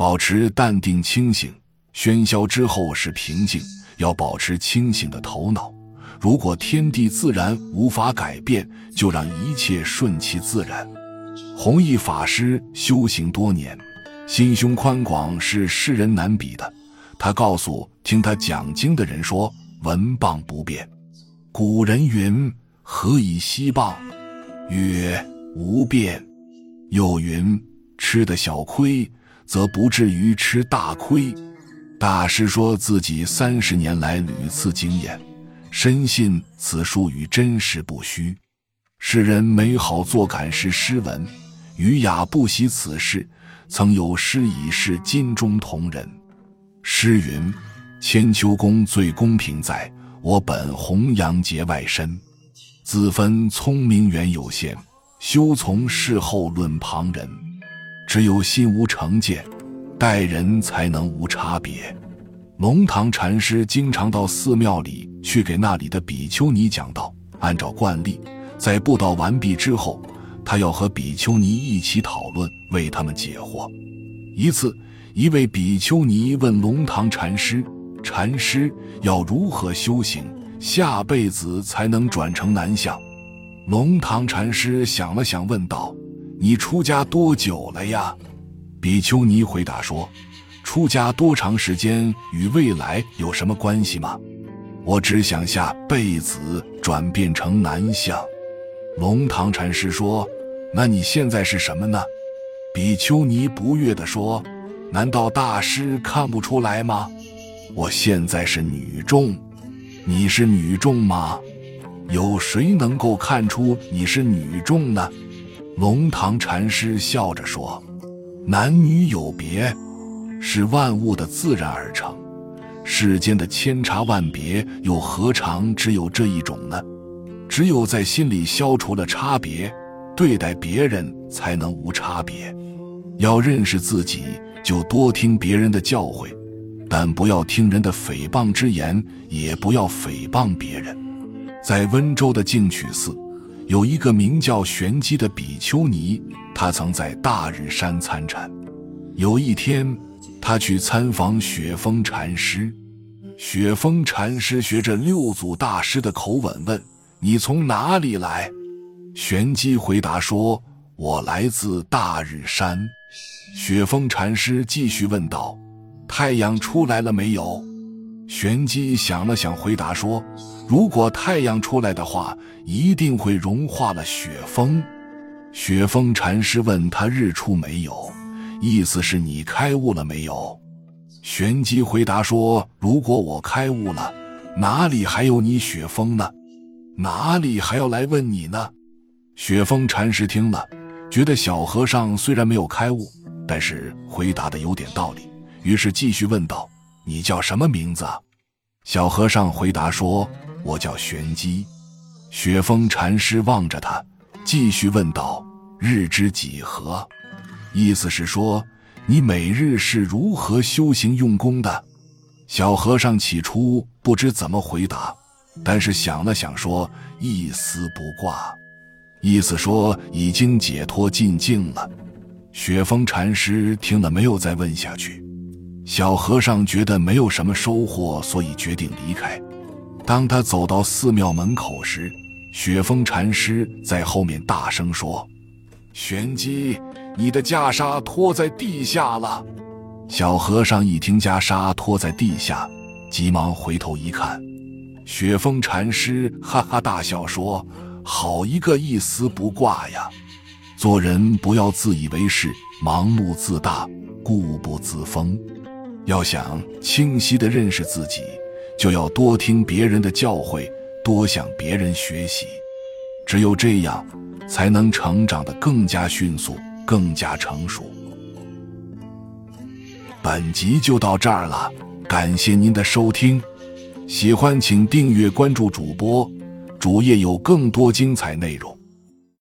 保持淡定清醒。喧嚣之后是平静，要保持清醒的头脑。如果天地自然无法改变，就让一切顺其自然。弘一法师修行多年，心胸宽广是世人难比的。他告诉听他讲经的人说：“文谤不变。古人云：‘何以息谤？’曰：‘无变。’又云：‘吃的小亏，则不至于吃大亏。’大师说自己三十年来屡次经验，深信此术与真实不虚。世人美好作感是诗文，余雅不喜此事。曾有诗以示金钟同人。诗云：“千秋功最公平，在我本弘扬节外身。自分聪明远有限，休从事后论旁人。只有心无成见。”待人才能无差别。龙堂禅师经常到寺庙里去给那里的比丘尼讲道。按照惯例，在布道完毕之后，他要和比丘尼一起讨论，为他们解惑。一次，一位比丘尼问龙堂禅师：“禅师要如何修行，下辈子才能转成男相？”龙堂禅师想了想，问道：“你出家多久了呀？”比丘尼回答说：“出家多长时间与未来有什么关系吗？我只想下辈子转变成男相。”龙堂禅师说：“那你现在是什么呢？”比丘尼不悦地说：“难道大师看不出来吗？我现在是女众，你是女众吗？有谁能够看出你是女众呢？”龙堂禅师笑着说。男女有别，是万物的自然而成。世间的千差万别，又何尝只有这一种呢？只有在心里消除了差别，对待别人才能无差别。要认识自己，就多听别人的教诲，但不要听人的诽谤之言，也不要诽谤别人。在温州的净曲寺。有一个名叫玄机的比丘尼，他曾在大日山参禅。有一天，他去参访雪峰禅师。雪峰禅师学着六祖大师的口吻问：“你从哪里来？”玄机回答说：“我来自大日山。”雪峰禅师继续问道：“太阳出来了没有？”玄机想了想，回答说：“如果太阳出来的话，一定会融化了雪峰。”雪峰禅师问他：“日出没有？”意思是你开悟了没有？玄机回答说：“如果我开悟了，哪里还有你雪峰呢？哪里还要来问你呢？”雪峰禅师听了，觉得小和尚虽然没有开悟，但是回答的有点道理，于是继续问道。你叫什么名字？小和尚回答说：“我叫玄机。”雪峰禅师望着他，继续问道：“日之几何？”意思是说，你每日是如何修行用功的？小和尚起初不知怎么回答，但是想了想说：“一丝不挂。”意思说已经解脱尽境了。雪峰禅师听了，没有再问下去。小和尚觉得没有什么收获，所以决定离开。当他走到寺庙门口时，雪峰禅师在后面大声说：“玄机，你的袈裟拖在地下了。”小和尚一听袈裟拖在地下，急忙回头一看，雪峰禅师哈哈大笑说：“好一个一丝不挂呀！做人不要自以为是，盲目自大，固步自封。”要想清晰的认识自己，就要多听别人的教诲，多向别人学习。只有这样，才能成长得更加迅速，更加成熟。本集就到这儿了，感谢您的收听。喜欢请订阅关注主播，主页有更多精彩内容。